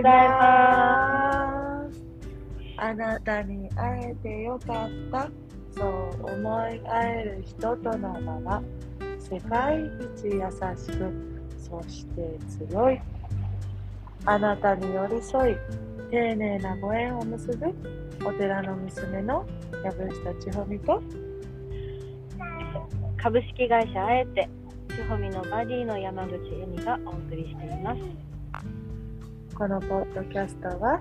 ざいます。あなたに会えてよかった。そう思い合える人とならば、世界一優しく、そして強い。あなたに寄り添い、丁寧なご縁を結ぶお寺の娘の藪下千穂美と株式会社あえて千穂美のバディの山口恵美がお送りしていますこのポッドキャストは、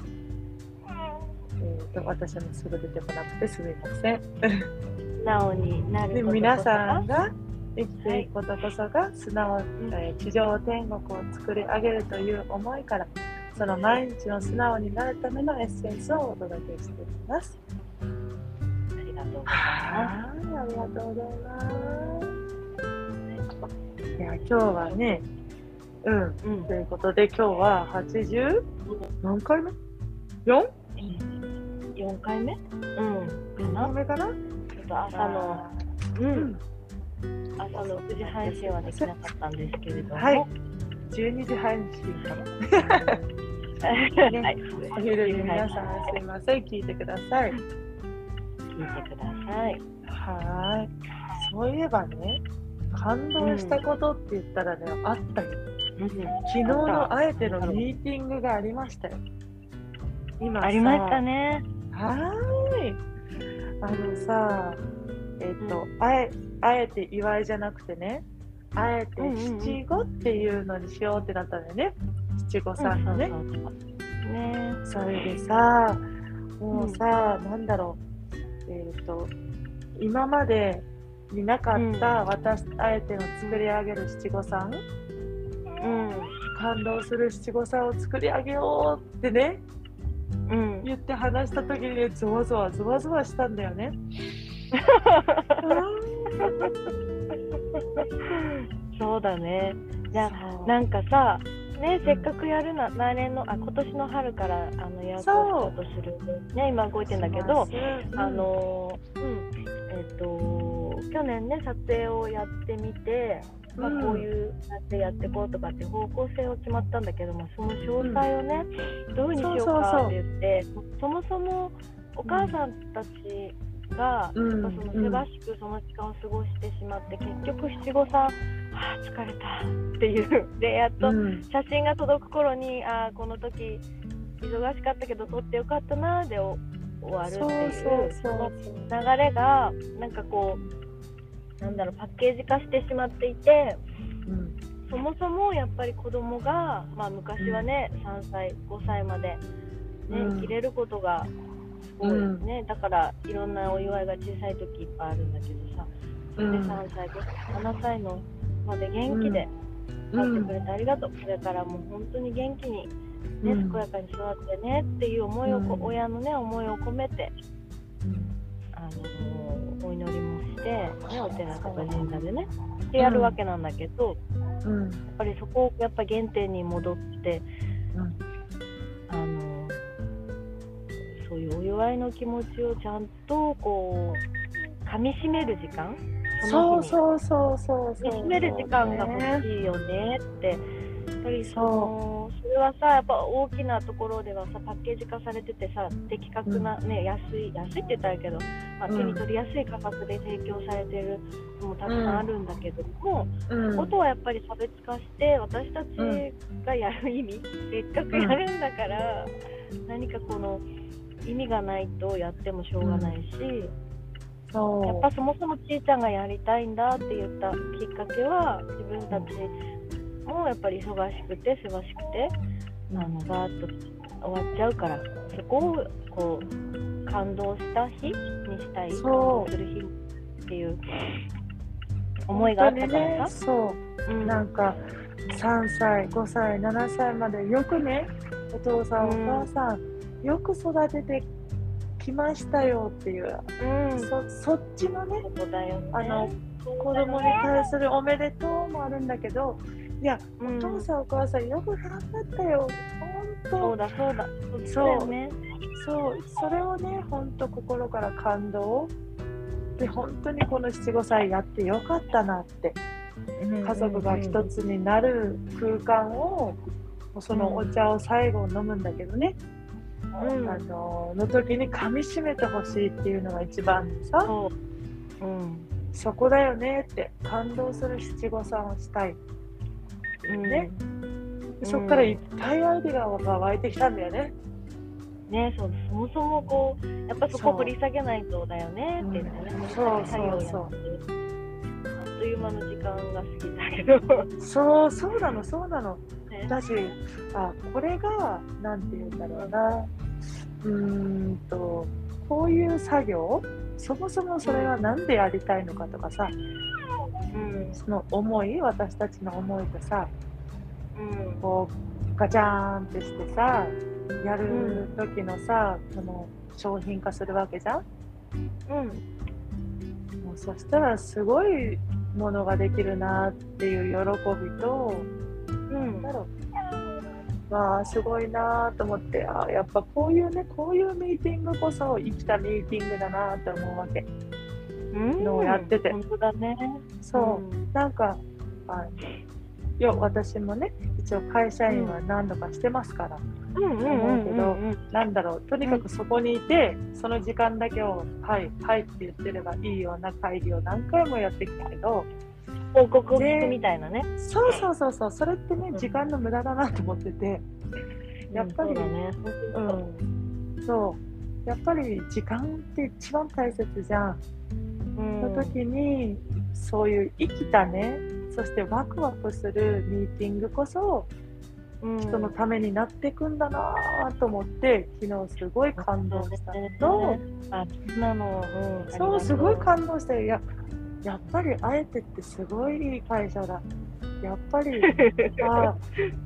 えー、と私もすぐ出てこなくてすみません。素直になる皆さんがが生きていくことこそが素直、えー地上天国を作り上げるという思いからその毎日の素直になるためのエッセンスをお届けしています。ありがとうございまはい、ありがとうございます。いや今日はね、うん、すうんということで今日は80何回目 ?4? 4回目？うん何目かな？ちょっと朝のううんん、朝の9時配信はできなかったんですけれどもはい12時配信かな？はいお昼に皆さんすいません、聞いてください。聞いてくださいはーい。そういえばね、感動したことって言ったらね、あったよ。うん昨日のあえてのミーティングがありましたよ。今さありました。ねはーい。あのさ、えっ、と、あえ、あえて祝いじゃなくてね、あえてうんうんうん七五っていうのにしようってなったんだよね。七五さんのね。ねそれでさ、もうさ、なんだろう、えっ、と、今までになかった私、あえての作り上げる七五三、うん。感動する七五三を作り上げようってね、うん。言って話した時にね、ゾワゾワ、ゾワゾワしたんだよね。そうだね。じゃあなんかさ、ね、せっかくやるな、来年の、あ、今年の春から、あの、予約をスタートする。ね、今動いてんだけど、あ、のー、うん、えっ、と、去年ね、撮影をやってみて、まあ、うん。こういうやってやっていこうとかって方向性を決まったんだけども、その詳細をね、どういうふうにしようかって言って、そもそもお母さんたちが、うん。やっぱそのせわしくその時間を過ごしてしまって、結局七五三、あー疲れたっていうでやっとうん。写真が届く頃にあーこの時忙しかったけど撮ってよかったなーでお終わるっていう。その。流れがなんかこうなんだろうパッケージ化してしまっていてうんそもそもやっぱり子供がまあ昔はね3歳5歳まで、ねうん。生きれることがすごいうんね、だからいろんなお祝いが小さい時いっぱいあるんだけどさ、でうん。3歳5歳7歳のまで元気で待ってくれてありがとう、これからもう本当に元気に、ねうん。健やかに育ってねっていう思いをこ、うん。親のね思いを込めて、ね、お寺とか神社でね。でやるわけなんだけど、うん。やっぱりそこをやっぱ原点に戻って、うん。あのそういうお祝いの気持ちをちゃんとこう噛みしめる時間そううそうそうそうそう。締める時間が欲しいよねって、やっぱりそのそれはさ、やっぱ大きなところではさ、パッケージ化されててさ、的確な、ね安い、安いって言ったらけど、まあ、うん。手に取りやすい価格で提供されてるのもたくさんあるんだけども、うん。ことはやっぱり差別化して、私たちがやる意味、せっかくやるんだから、何かこの意味がないとやってもしょうがないし。やっぱそもそもちいちゃんがやりたいんだって言ったきっかけは自分たちもやっぱり忙しくてせわしくてあのガーッと終わっちゃうからそこをこう感動した日にしたい感動する日っていう思いがあったからさ、そう。うん。なんか3歳5歳7歳までよくねお父さん、うん。お母さんよく育ててきましたよっていう、うん。そそっちのねね。あの子供に対するおめでとうもあるんだけどいや、うん。お父さんお母さんよく頑張ったよ。本だそうだ。そう。そうね。当そう。それをね本当心から感動。で本当にこの七五歳やってよかったなって。家族が一つになる空間をそのお茶を最後飲むんだけどね、うん。あのの時に噛み締めてほしいっていうのが一番でさ。うん。そこだよねって感動する七五三をしたいうん。ねそっからいっぱいアイデアが湧いてきたんだよね。ねそうそもそもこうやっぱそこ掘り下げないとだよねって言ってね、うん掘り下げ作業やってそうあっという間の時間が過ぎたけど。そうそうなのそうなの。ね。だしあこれがなんて言うんだろうな。うーんとこういう作業そもそもそれは何でやりたいのかとかさうん。その思い私たちの思いとさうん。こうガチャーンってしてさやる時のさ、この商品化するわけじゃん？うん。もうそしたらすごいものができるなっていう喜びとうん。だろう。わあすごいなと思ってあやっぱこういうねこういうミーティングこそ生きたミーティングだなと思うわけ。うんやってて。本当だね。そう、なんかあい。や私もね一応会社員は何度かしてますから、うんうんうんうんうんなんだろう。とにかくそこにいて、その時間だけを「はいはい」って言ってればいいような会議を何回もやってきたけど。報告を聞くみたいなね。そうそうそうそう。それってねうん。時間の無駄だなと思ってて、やっぱりね。うん、そう。やっぱり時間って一番大切じゃん。うん。の時にそういう生きたねそしてワクワクするミーティングこそうん。人のためになっていくんだなと思って昨日すごい感動したのと、なの、うん、そうすごいか感動していややっぱりあえてってすごいいい会社だ。やっぱり あ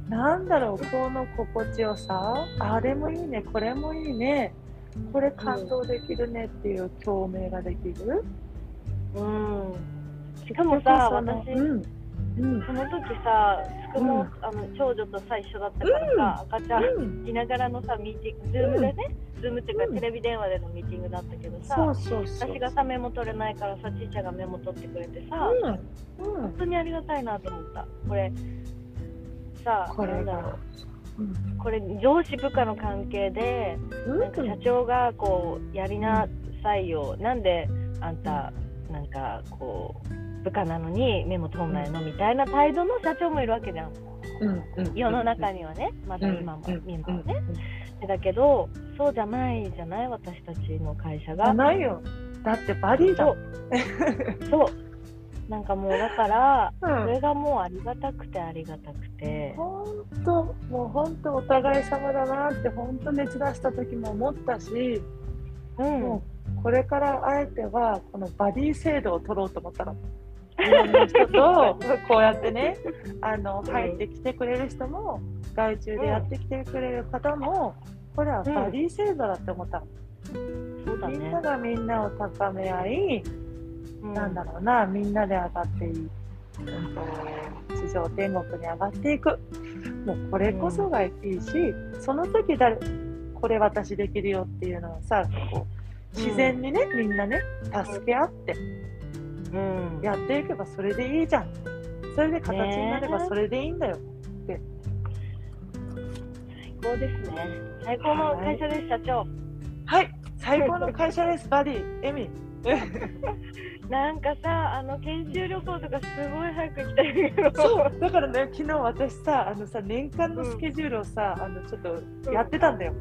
なんだろうこの心地よさ。あれもいいねこれもいいね。これ感動できるねっていう共鳴ができる。うん、しかもさ私、うん。うん。その時さすくも、うんあの長女とさ一緒だったからさ、赤ちゃんうん。いながらのさミーティングズームでね、Zoom っていうか、うんテレビ電話でのミーティングだったけどさ。私がさメモ取れないからさちいちゃんがメモ取ってくれてさ、うん、うん本、当にありがたいなと思った。これさこれなんだろがう。これ上司部下の関係でうん、なんか社長がこうやりなさいよ。なんであんたなんかこう部下なのにメモ取んないのみたいな態度の社長もいるわけじゃん。うん、うん、世の中にはねまだ今もうん今もね。だけどそうじゃないじゃない私たちの会社が。ないよ。だってバディだ。そう。なんかもうだからうそれがもうありがたくてありがたくて。本当もう本当お互い様だなって本当熱出した時も思ったし、うん。もうこれからあえてはこのバディ制度を取ろうと思ったの。いろんな人とこうやってねあのうん入ってきてくれる人も外注でやってきてくれる方もこれはバディ制度だって思ったの。そうだねみんながみんなを高め合い、うんなんだろうな、みんなで上がっていい、うんと、地上天国に上がっていく。もうこれこそがいいし、その時誰、これ私できるよっていうのはさ、こう自然にね、みんなね、助け合ってうん。やっていけばそれでいいじゃん。それで形になればねそれでいいんだよ。最高ですね。最高の会社です社長はい、最高の会社です、バディ、エミ。なんかさあの研修旅行とかすごい早く行きたいけど。そう、だからね、昨日私さ、あのさ、年間のスケジュールをさ、あのちょっとやってたんだよ。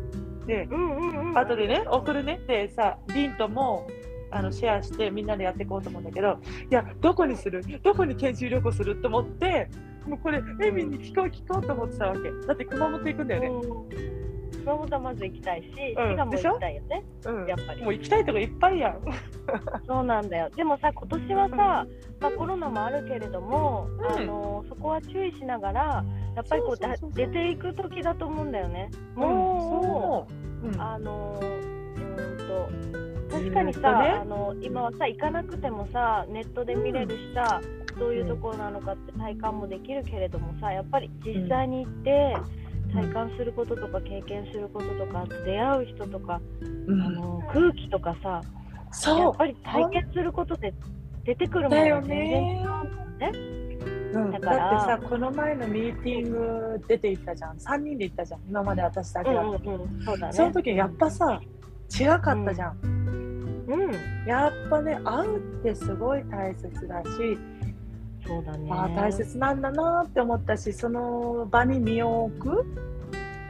で、うんうんうん後でね、送るね。ってさ、リンともあのシェアしてみんなでやっていこうと思うんだけど、いや、どこにする？どこに研修旅行する？と思って、もうこれ、エミに聞こう聞こうと思ってたわけ。だって熊本行くんだよね。うん。熊本はまず行きたいし、滋うん。賀も行きたいよね。うん。やっぱり。もう行きたいとこいっぱいやん。そうなんだよ。でもさ、今年はさ、まあ、コロナもあるけれども、うん。あのそこは注意しながら、やっぱりこう出ていく時だと思うんだよね。もう、あのうーんと確かにさ、ね。あの今はさ行かなくてもさネットで見れるしさ、どういうところなのかって体感もできるけれどもさやっぱり実際に行って体感することとか経験することとか出会う人とか、うん。あの空気とかさやそう。っぱり体験することで出てくるものが全然違ね。うんだよね？うん、だだから。ってさこの前のミーティング出て行ったじゃん。3人で行ったじゃん。今まで私だけうんだった、うんうん、そうだね。その時やっぱさ違かったじゃん、うん、やっぱね会うってすごい大切だし、そうだね。ああ大切なんだなって思ったしその場に身を置く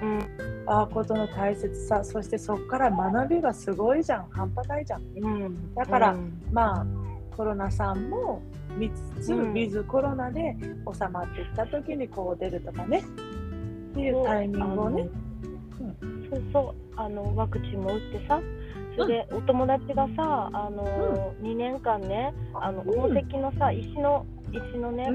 うん、ああことの大切さ。そしてそこから学びがすごいじゃん。半端ないじゃん。うん、だからうん。まあコロナさんも見つつ、うん。ウィズコロナで収まってきた時にこう出るとかね。っていうタイミングをね。そうそうあのワクチンも打ってさそれでお友達がさあの、2年間ねあのうん。宝石のさ石の石のね、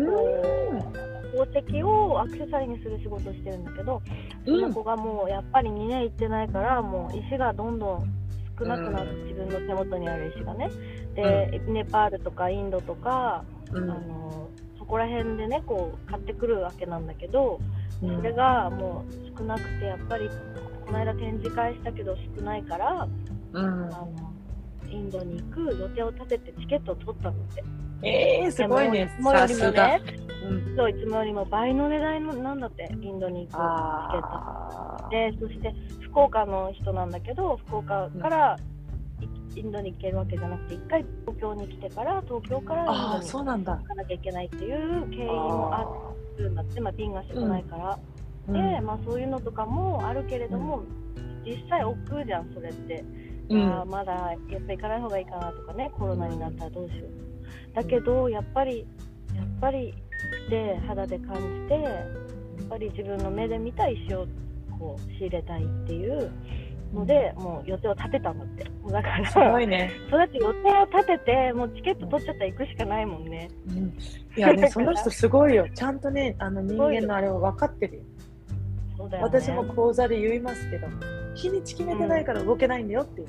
宝石をアクセサリーにする仕事をしてるんだけど、その子がもうやっぱり2年行ってないからもう石がどんどん少なくなって、うん。自分の手元にある石がね。で、ネパールとかインドとか、うん。あのそこら辺でねこう買ってくるわけなんだけど、うん。それがもう少なくてやっぱりこの間展示会したけど少ないから、うん。あのインドに行く予定を立ててチケットを取ったのって。えー、すごいね。いつもよりもさすが。ねうん。そういつもよりも倍の値段なんだってインドに行くチケット。でそして福岡の人なんだけど福岡からイインドに行けるわけじゃなくて一回東京に来てから東京からインドに行かなきゃいけないっていう経緯もあるんだってまあ便が少ないから。うん。で、まあ、そういうのとかもあるけれども、実際億劫じゃんそれって、うん。あーまだやっぱ行かない方がいいかなとかねコロナになったらどうしよう。だけどやっぱりやっぱりで肌で感じてやっぱり自分の目で見た石をこう仕入れたいっていうので、もう予定を立てたんだって。だからすごいね、そうやって予定を立ててもうチケット取っちゃったら行くしかないもんね。うん、いやねその人すごいよ。ちゃんとねあの人間のあれを分かってるよね。私も講座で言いますけど日にち決めてないから動けないんだよっていう。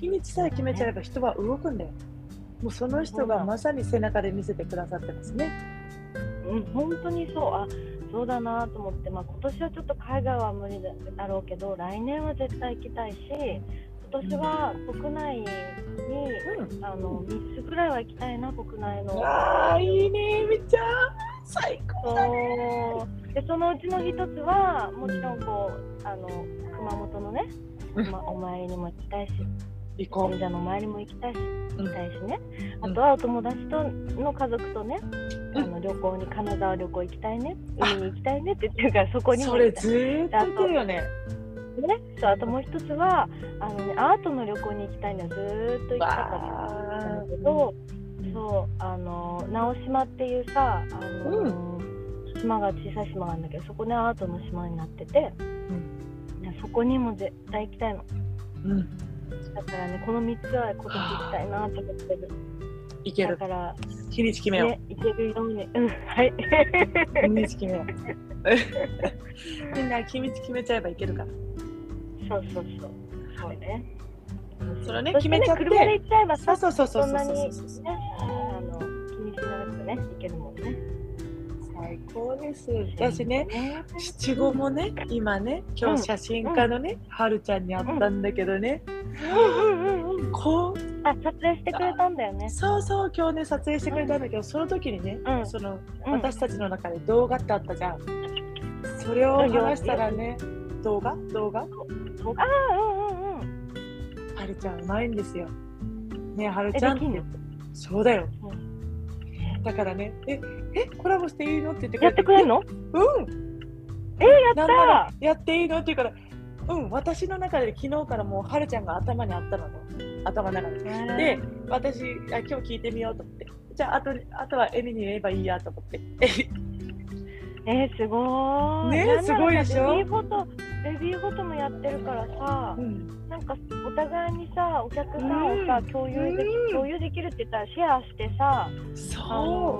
日にちさえ決めちゃえば人は動くんだよ。もうその人がまさに背中で見せてくださってますね。うん、本当にそう、あそうだなと思って、まあ今年はちょっと海外は無理だだろうけど、来年は絶対行きたいし、今年は国内に、うん。あの3つぐらいは行きたいな、国内の。あーいいねみっちゃん。最高だね。でそのうちの一つは、もちろんこうあの熊本のね、うん。まあ、お参りにも行きたいし、神社のお参りも行きたいし、う、行きたいしね、うん。あとはお友達との家族とね、うん。あの旅行に金沢旅行行きたいね海に行きたいねって言ってるからそこにもそれずーっと言ってるよね。ねそうあともう一つはあの、ね、アートの旅行に行きたいのはずーっと行きたかったんだけど、そうあの直島っていうさあの、島が小さい島があるんだけどそこねアートの島になってて、でそこにも絶対行きたいの。うん。だからねこの3つは今年行きたいなと思ってる。いける。だから日にち決めよう、ね行けるように。うんはい。日にち決めよう。みんな日にち決めちゃえばいけるから。そうそうそう。そうね。それねそして決めちゃって。車で行っちゃえばそうさ、そうそうそうそんなにねそうそう、あの気にしなくてね、行けるもんね。最高です。私ねね。七五もね今ね今日写真家のね、はるちゃんに会ったんだけどね、うん。うん。うん。うん。こうあ、撮影してくれたん。だよね。そうそう今日ね撮影してくれたん。だけど、その時にね、うん。そのうん。私たちの中で動画ってあったじゃん、それを話したらね動画動画あ、うん。うん。うん。はるちゃん。うまいん。ですよねえはるちゃん。そうだよ、だからね。ええコラボしていいの？って言ってくれやってくれんの？うん。えー、やったらやっていいの？って言うからうん私の中で昨日からもうはるちゃんが頭にあったのね。頭の中で。ー。で私あ今日聞いてみようと思って。じゃああとあとはエミに言えばいいやと思って。えー、すごーい。ねすごいでしょ？ベビーフォト、ベビーフォトもやってるからさう、ん。なんかお互いにさ、お客さんをさ、共有できうん。共有できるって言ったらシェアしてさ。そ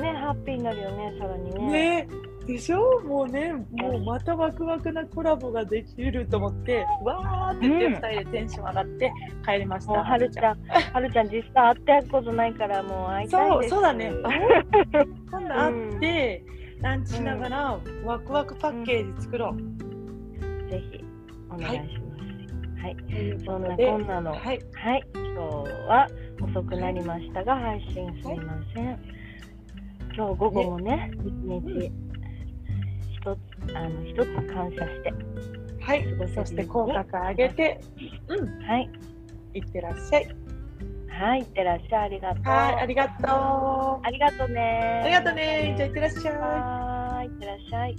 ね、ハッピーになるよね、さらにうね。ね。でしょ？もうねもうまたワクワクなコラボができると思ってわーって言ってうん2人でテンション上がって帰りました、もうはるちゃん、はるちゃん。実際会ってことないからもう会いたいです。そうそうだね。あ 今度会って、ランチしながらワクワクパッケージ作ろう、ぜひお願いします。はい、そんなこんなの、はい、はい。今日は遅くなりましたが配信すみません。今日午後もね、一日一つあの一つ感謝して、はい。そして口角上げてうん。はい、いってらっしゃい。はい、いってらっしゃい、ありがとう。はい。ありがとう。ありがとうね。ありがとうね。じゃあいってらっしゃい。はーい、いってらっしゃい。